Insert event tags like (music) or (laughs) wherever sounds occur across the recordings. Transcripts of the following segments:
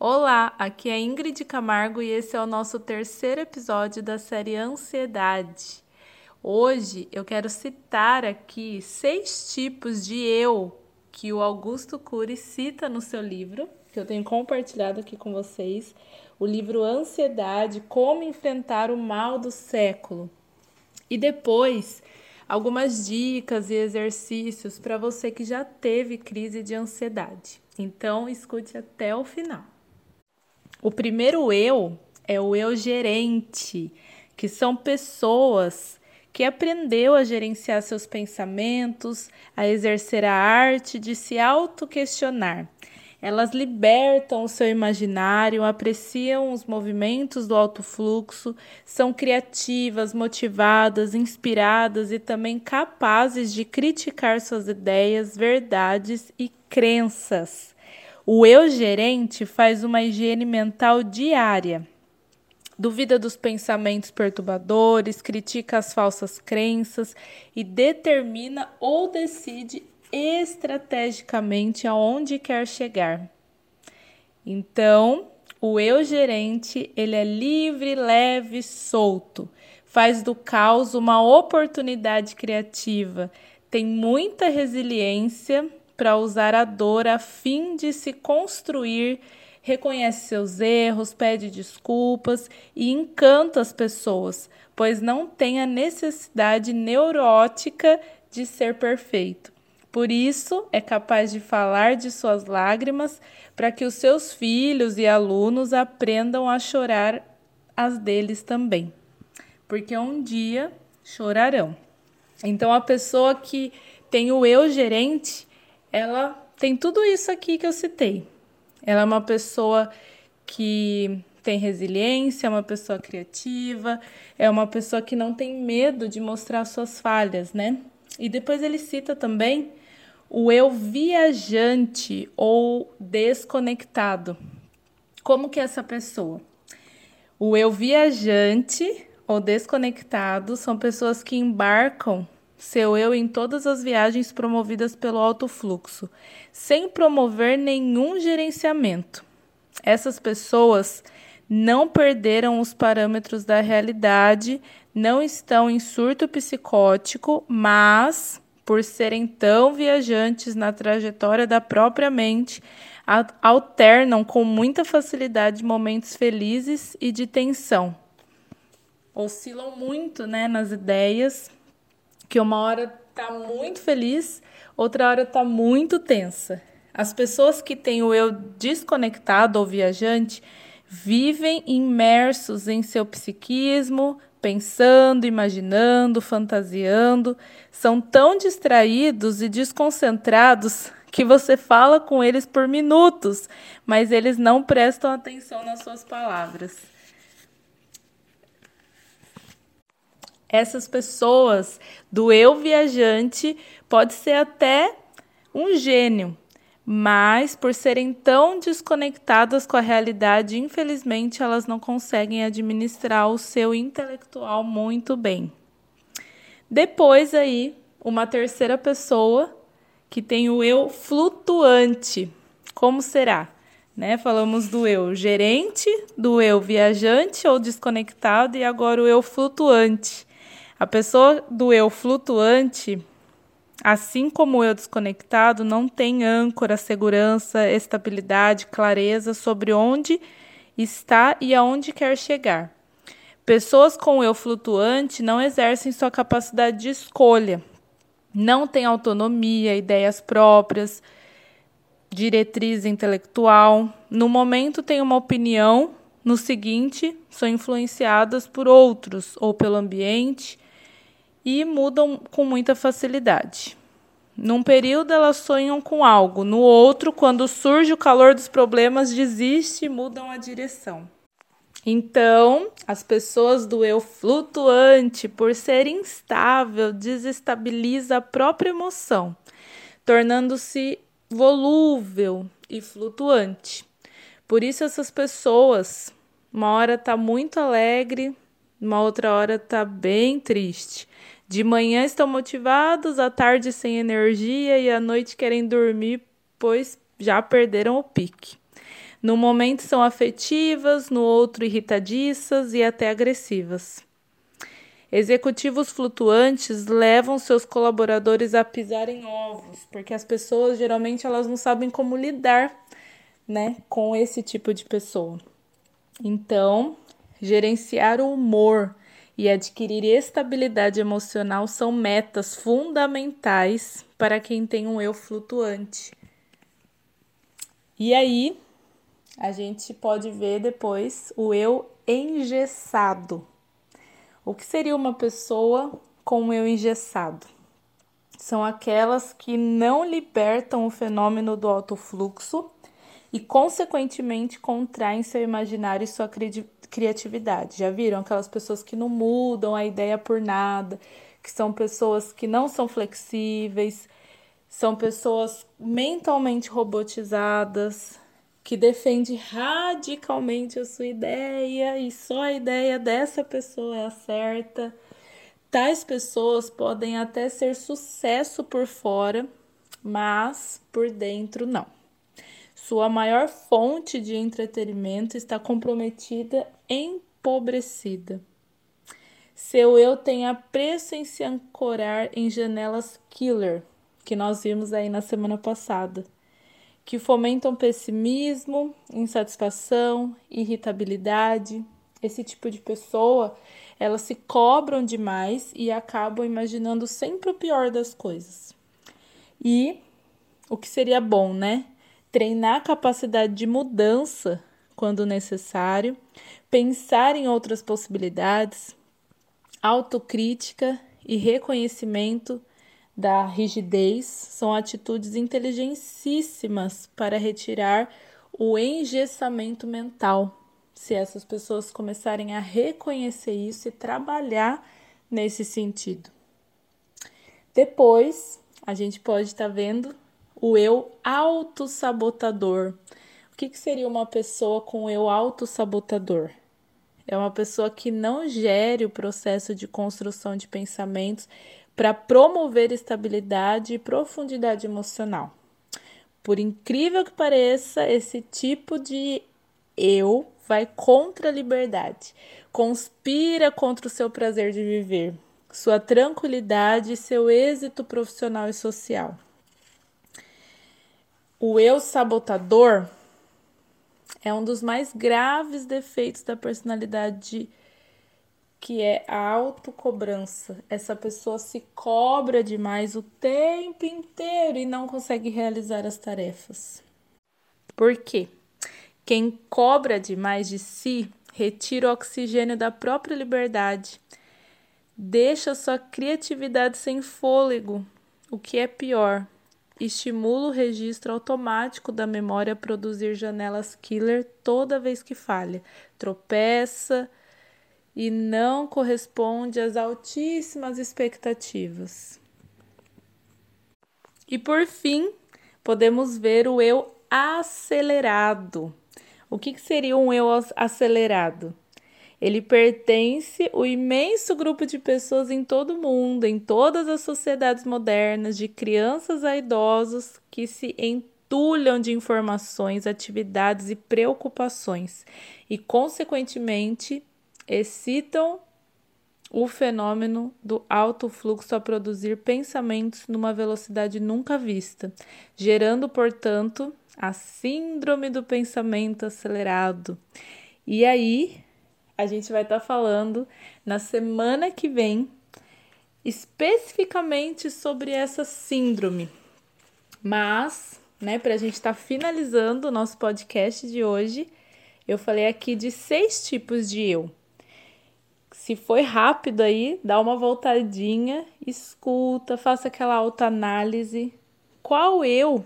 Olá, aqui é Ingrid Camargo e esse é o nosso terceiro episódio da série Ansiedade. Hoje eu quero citar aqui seis tipos de eu que o Augusto Cury cita no seu livro, que eu tenho compartilhado aqui com vocês, o livro Ansiedade: Como enfrentar o mal do século. E depois, algumas dicas e exercícios para você que já teve crise de ansiedade. Então, escute até o final. O primeiro eu é o eu gerente, que são pessoas que aprendeu a gerenciar seus pensamentos, a exercer a arte de se auto-questionar. Elas libertam o seu imaginário, apreciam os movimentos do alto fluxo, são criativas, motivadas, inspiradas e também capazes de criticar suas ideias, verdades e crenças. O eu gerente faz uma higiene mental diária. Duvida dos pensamentos perturbadores, critica as falsas crenças e determina ou decide estrategicamente aonde quer chegar. Então, o eu gerente, ele é livre, leve, solto. Faz do caos uma oportunidade criativa. Tem muita resiliência para usar a dor a fim de se construir, reconhece seus erros, pede desculpas e encanta as pessoas, pois não tem a necessidade neurótica de ser perfeito. Por isso, é capaz de falar de suas lágrimas para que os seus filhos e alunos aprendam a chorar as deles também, porque um dia chorarão. Então, a pessoa que tem o eu gerente, ela tem tudo isso aqui que eu citei. Ela é uma pessoa que tem resiliência, é uma pessoa criativa, é uma pessoa que não tem medo de mostrar suas falhas, né? E depois ele cita também o eu viajante ou desconectado. Como que é essa pessoa? O eu viajante ou desconectado são pessoas que embarcam seu eu em todas as viagens promovidas pelo alto fluxo, sem promover nenhum gerenciamento. Essas pessoas não perderam os parâmetros da realidade, não estão em surto psicótico, mas, por serem tão viajantes na trajetória da própria mente, alternam com muita facilidade momentos felizes e de tensão. Oscilam muito né, nas ideias que uma hora tá muito feliz, outra hora tá muito tensa. As pessoas que têm o eu desconectado ou viajante vivem imersos em seu psiquismo, pensando, imaginando, fantasiando, são tão distraídos e desconcentrados (laughs) que você fala com eles por minutos, mas eles não prestam atenção nas suas palavras. Essas pessoas do eu viajante pode ser até um gênio, mas por serem tão desconectadas com a realidade, infelizmente elas não conseguem administrar o seu intelectual muito bem. Depois aí, uma terceira pessoa que tem o eu flutuante. Como será? Né? Falamos do eu gerente, do eu viajante ou desconectado e agora o eu flutuante. A pessoa do eu flutuante, assim como o eu desconectado, não tem âncora, segurança, estabilidade, clareza sobre onde está e aonde quer chegar. Pessoas com o eu flutuante não exercem sua capacidade de escolha, não têm autonomia, ideias próprias, diretriz intelectual. No momento, têm uma opinião, no seguinte, são influenciadas por outros ou pelo ambiente e mudam com muita facilidade. Num período elas sonham com algo, no outro, quando surge o calor dos problemas, desiste e mudam a direção. Então, as pessoas do eu flutuante, por ser instável, desestabiliza a própria emoção, tornando-se volúvel e flutuante. Por isso essas pessoas, uma hora está muito alegre, uma outra hora está bem triste. De manhã estão motivados, à tarde sem energia e à noite querem dormir, pois já perderam o pique. No momento são afetivas, no outro irritadiças e até agressivas. Executivos flutuantes levam seus colaboradores a pisar em ovos, porque as pessoas geralmente elas não sabem como lidar, né, com esse tipo de pessoa. Então, gerenciar o humor e adquirir estabilidade emocional são metas fundamentais para quem tem um eu flutuante. E aí, a gente pode ver depois o eu engessado. O que seria uma pessoa com um eu engessado? São aquelas que não libertam o fenômeno do alto fluxo e, consequentemente, contraem seu imaginário e sua criatividade. Já viram aquelas pessoas que não mudam a ideia por nada, que são pessoas que não são flexíveis, são pessoas mentalmente robotizadas, que defende radicalmente a sua ideia e só a ideia dessa pessoa é a certa. Tais pessoas podem até ser sucesso por fora, mas por dentro não. Sua maior fonte de entretenimento está comprometida, empobrecida. Seu eu tem a pressa em se ancorar em janelas killer, que nós vimos aí na semana passada, que fomentam pessimismo, insatisfação, irritabilidade. Esse tipo de pessoa, elas se cobram demais e acabam imaginando sempre o pior das coisas. E o que seria bom, né? treinar a capacidade de mudança quando necessário, pensar em outras possibilidades, autocrítica e reconhecimento da rigidez são atitudes inteligencíssimas para retirar o engessamento mental. Se essas pessoas começarem a reconhecer isso e trabalhar nesse sentido. Depois, a gente pode estar tá vendo o eu autossabotador. O que, que seria uma pessoa com eu autossabotador? É uma pessoa que não gere o processo de construção de pensamentos para promover estabilidade e profundidade emocional. Por incrível que pareça, esse tipo de eu vai contra a liberdade, conspira contra o seu prazer de viver, sua tranquilidade e seu êxito profissional e social. O eu sabotador é um dos mais graves defeitos da personalidade, que é a autocobrança. Essa pessoa se cobra demais o tempo inteiro e não consegue realizar as tarefas. Por quê? Quem cobra demais de si retira o oxigênio da própria liberdade, deixa sua criatividade sem fôlego, o que é pior, estimula o registro automático da memória a produzir janelas killer toda vez que falha, tropeça e não corresponde às altíssimas expectativas. E por fim, podemos ver o eu acelerado. O que, que seria um eu acelerado? Ele pertence ao imenso grupo de pessoas em todo o mundo, em todas as sociedades modernas, de crianças a idosos, que se entulham de informações, atividades e preocupações e, consequentemente, excitam o fenômeno do alto fluxo a produzir pensamentos numa velocidade nunca vista, gerando, portanto, a síndrome do pensamento acelerado. E aí a gente vai estar tá falando na semana que vem especificamente sobre essa síndrome. Mas, né, para a gente estar tá finalizando o nosso podcast de hoje, eu falei aqui de seis tipos de eu. Se foi rápido aí, dá uma voltadinha, escuta, faça aquela autoanálise. Qual eu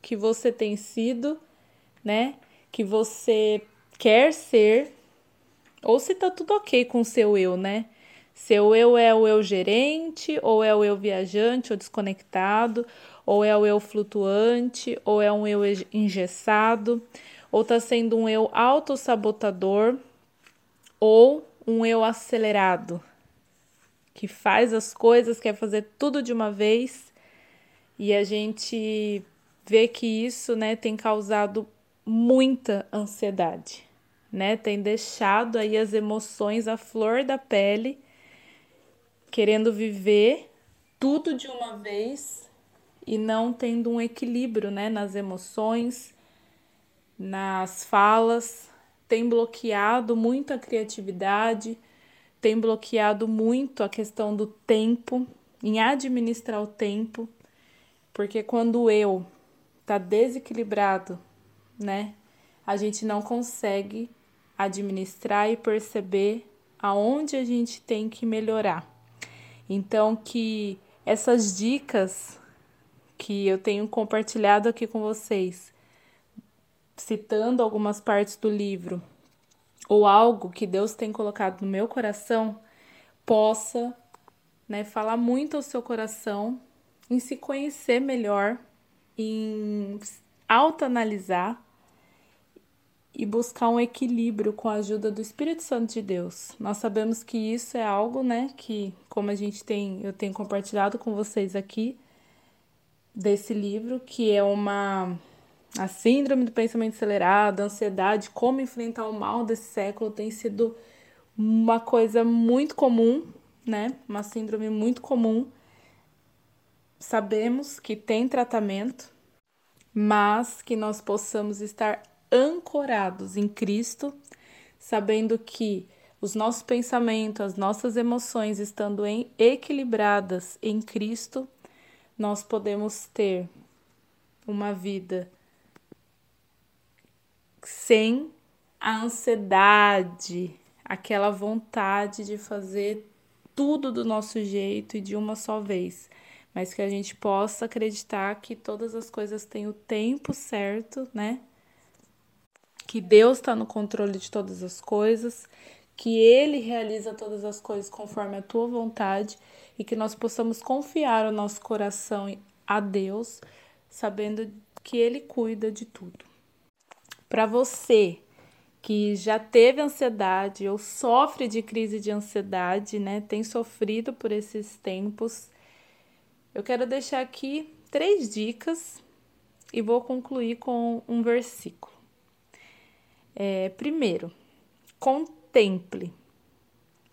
que você tem sido, né? Que você quer ser ou se tá tudo ok com o seu eu, né? Seu eu é o eu gerente, ou é o eu viajante ou desconectado, ou é o eu flutuante, ou é um eu engessado, ou tá sendo um eu autossabotador, ou um eu acelerado, que faz as coisas, quer fazer tudo de uma vez, e a gente vê que isso, né, tem causado muita ansiedade, né? Tem deixado aí as emoções à flor da pele, querendo viver tudo de uma vez e não tendo um equilíbrio, né, nas emoções, nas falas, tem bloqueado muito a criatividade, tem bloqueado muito a questão do tempo, em administrar o tempo, porque quando eu tá desequilibrado, né? A gente não consegue administrar e perceber aonde a gente tem que melhorar. Então que essas dicas que eu tenho compartilhado aqui com vocês, citando algumas partes do livro ou algo que Deus tem colocado no meu coração, possa, né, falar muito ao seu coração em se conhecer melhor, em autoanalisar e buscar um equilíbrio com a ajuda do Espírito Santo de Deus. Nós sabemos que isso é algo, né, que como a gente tem, eu tenho compartilhado com vocês aqui desse livro, que é uma a síndrome do pensamento acelerado, a ansiedade, como enfrentar o mal desse século tem sido uma coisa muito comum, né? Uma síndrome muito comum. Sabemos que tem tratamento, mas que nós possamos estar ancorados em Cristo, sabendo que os nossos pensamentos, as nossas emoções estando em, equilibradas em Cristo, nós podemos ter uma vida sem a ansiedade, aquela vontade de fazer tudo do nosso jeito e de uma só vez, mas que a gente possa acreditar que todas as coisas têm o tempo certo, né? Que Deus está no controle de todas as coisas, que Ele realiza todas as coisas conforme a tua vontade e que nós possamos confiar o nosso coração a Deus, sabendo que Ele cuida de tudo. Para você que já teve ansiedade ou sofre de crise de ansiedade, né, tem sofrido por esses tempos, eu quero deixar aqui três dicas e vou concluir com um versículo. É, primeiro, contemple,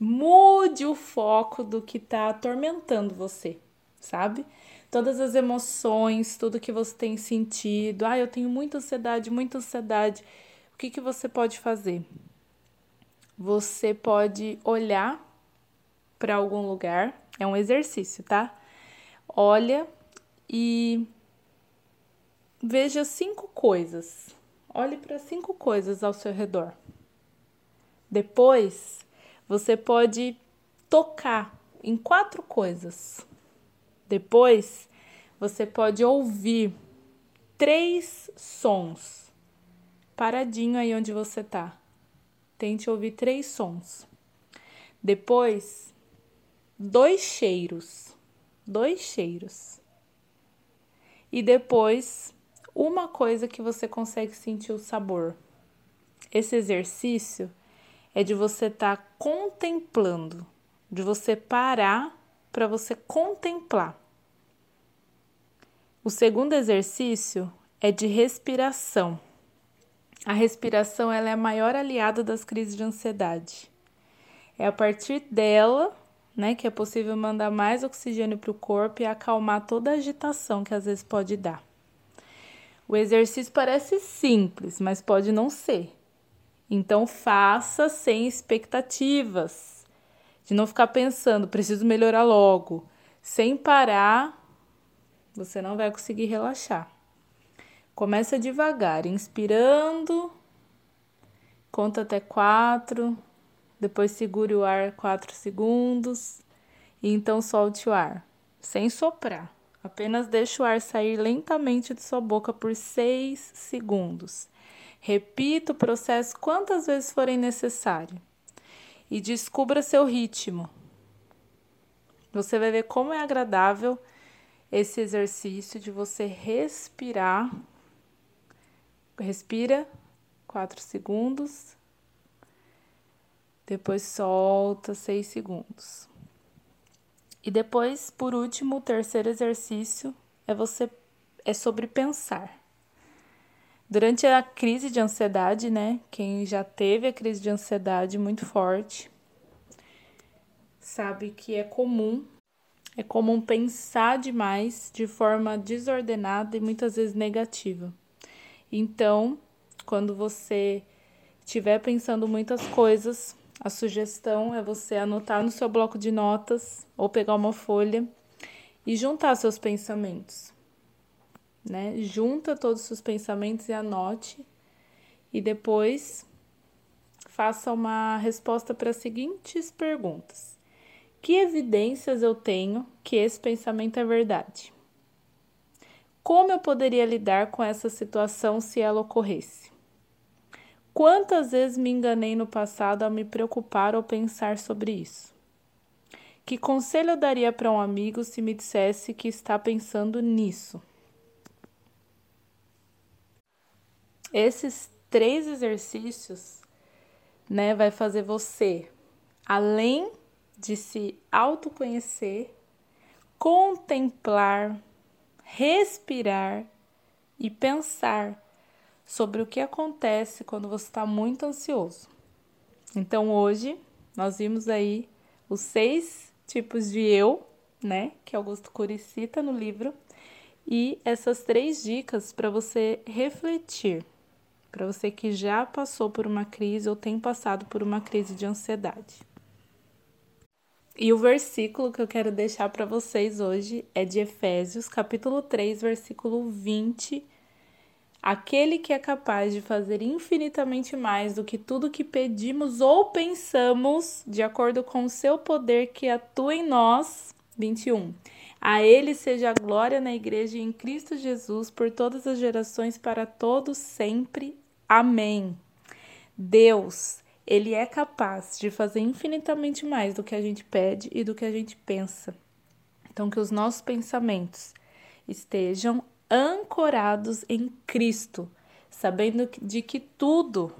mude o foco do que está atormentando você, sabe? todas as emoções, tudo que você tem sentido. Ah, eu tenho muita ansiedade, muita ansiedade. O que, que você pode fazer? Você pode olhar para algum lugar, é um exercício, tá? Olha e veja cinco coisas. Olhe para cinco coisas ao seu redor. Depois, você pode tocar em quatro coisas. Depois, você pode ouvir três sons. Paradinho aí onde você tá. Tente ouvir três sons. Depois, dois cheiros. Dois cheiros. E depois, uma coisa que você consegue sentir o sabor. Esse exercício é de você estar tá contemplando, de você parar para você contemplar. O segundo exercício é de respiração. A respiração ela é a maior aliada das crises de ansiedade. É a partir dela, né, que é possível mandar mais oxigênio para o corpo e acalmar toda a agitação que às vezes pode dar. O exercício parece simples, mas pode não ser. Então faça sem expectativas de não ficar pensando, preciso melhorar logo. Sem parar, você não vai conseguir relaxar. Começa devagar, inspirando, conta até quatro, depois segure o ar quatro segundos e então solte o ar, sem soprar. Apenas deixe o ar sair lentamente de sua boca por seis segundos. Repita o processo quantas vezes forem necessário e descubra seu ritmo. Você vai ver como é agradável esse exercício de você respirar. Respira quatro segundos, depois solta seis segundos. E depois, por último, o terceiro exercício é você é sobre pensar. Durante a crise de ansiedade, né? Quem já teve a crise de ansiedade muito forte sabe que é comum, é comum pensar demais de forma desordenada e muitas vezes negativa. Então, quando você estiver pensando muitas coisas, a sugestão é você anotar no seu bloco de notas ou pegar uma folha e juntar seus pensamentos. Né? Junta todos os seus pensamentos e anote e depois faça uma resposta para as seguintes perguntas: Que evidências eu tenho que esse pensamento é verdade? Como eu poderia lidar com essa situação se ela ocorresse? Quantas vezes me enganei no passado ao me preocupar ou pensar sobre isso? Que conselho eu daria para um amigo se me dissesse que está pensando nisso? Esses três exercícios, né, vai fazer você, além de se autoconhecer, contemplar, respirar e pensar sobre o que acontece quando você está muito ansioso. Então hoje nós vimos aí os seis tipos de eu, né, que Augusto Cury cita no livro, e essas três dicas para você refletir, para você que já passou por uma crise ou tem passado por uma crise de ansiedade. E o versículo que eu quero deixar para vocês hoje é de Efésios, capítulo 3, versículo 20 aquele que é capaz de fazer infinitamente mais do que tudo que pedimos ou pensamos, de acordo com o seu poder que atua em nós. 21. A ele seja a glória na igreja e em Cristo Jesus por todas as gerações para todos sempre. Amém. Deus, ele é capaz de fazer infinitamente mais do que a gente pede e do que a gente pensa. Então que os nossos pensamentos estejam ancorados em Cristo, sabendo de que tudo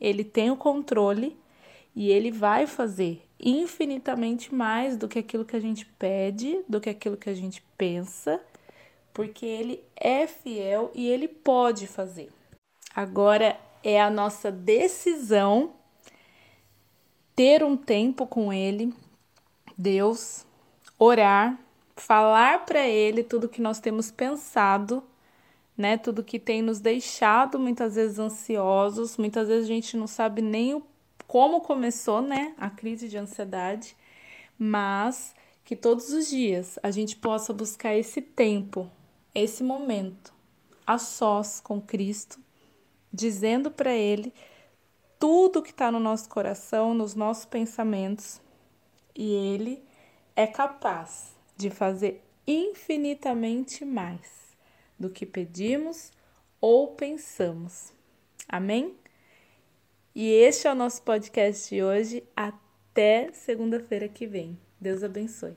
ele tem o controle e ele vai fazer infinitamente mais do que aquilo que a gente pede, do que aquilo que a gente pensa, porque ele é fiel e ele pode fazer. Agora é a nossa decisão ter um tempo com ele, Deus, orar falar para ele tudo que nós temos pensado, né? Tudo que tem nos deixado muitas vezes ansiosos, muitas vezes a gente não sabe nem o, como começou, né? A crise de ansiedade, mas que todos os dias a gente possa buscar esse tempo, esse momento, a sós com Cristo, dizendo para Ele tudo que está no nosso coração, nos nossos pensamentos, e Ele é capaz de fazer infinitamente mais do que pedimos ou pensamos. Amém? E este é o nosso podcast de hoje. Até segunda-feira que vem. Deus abençoe.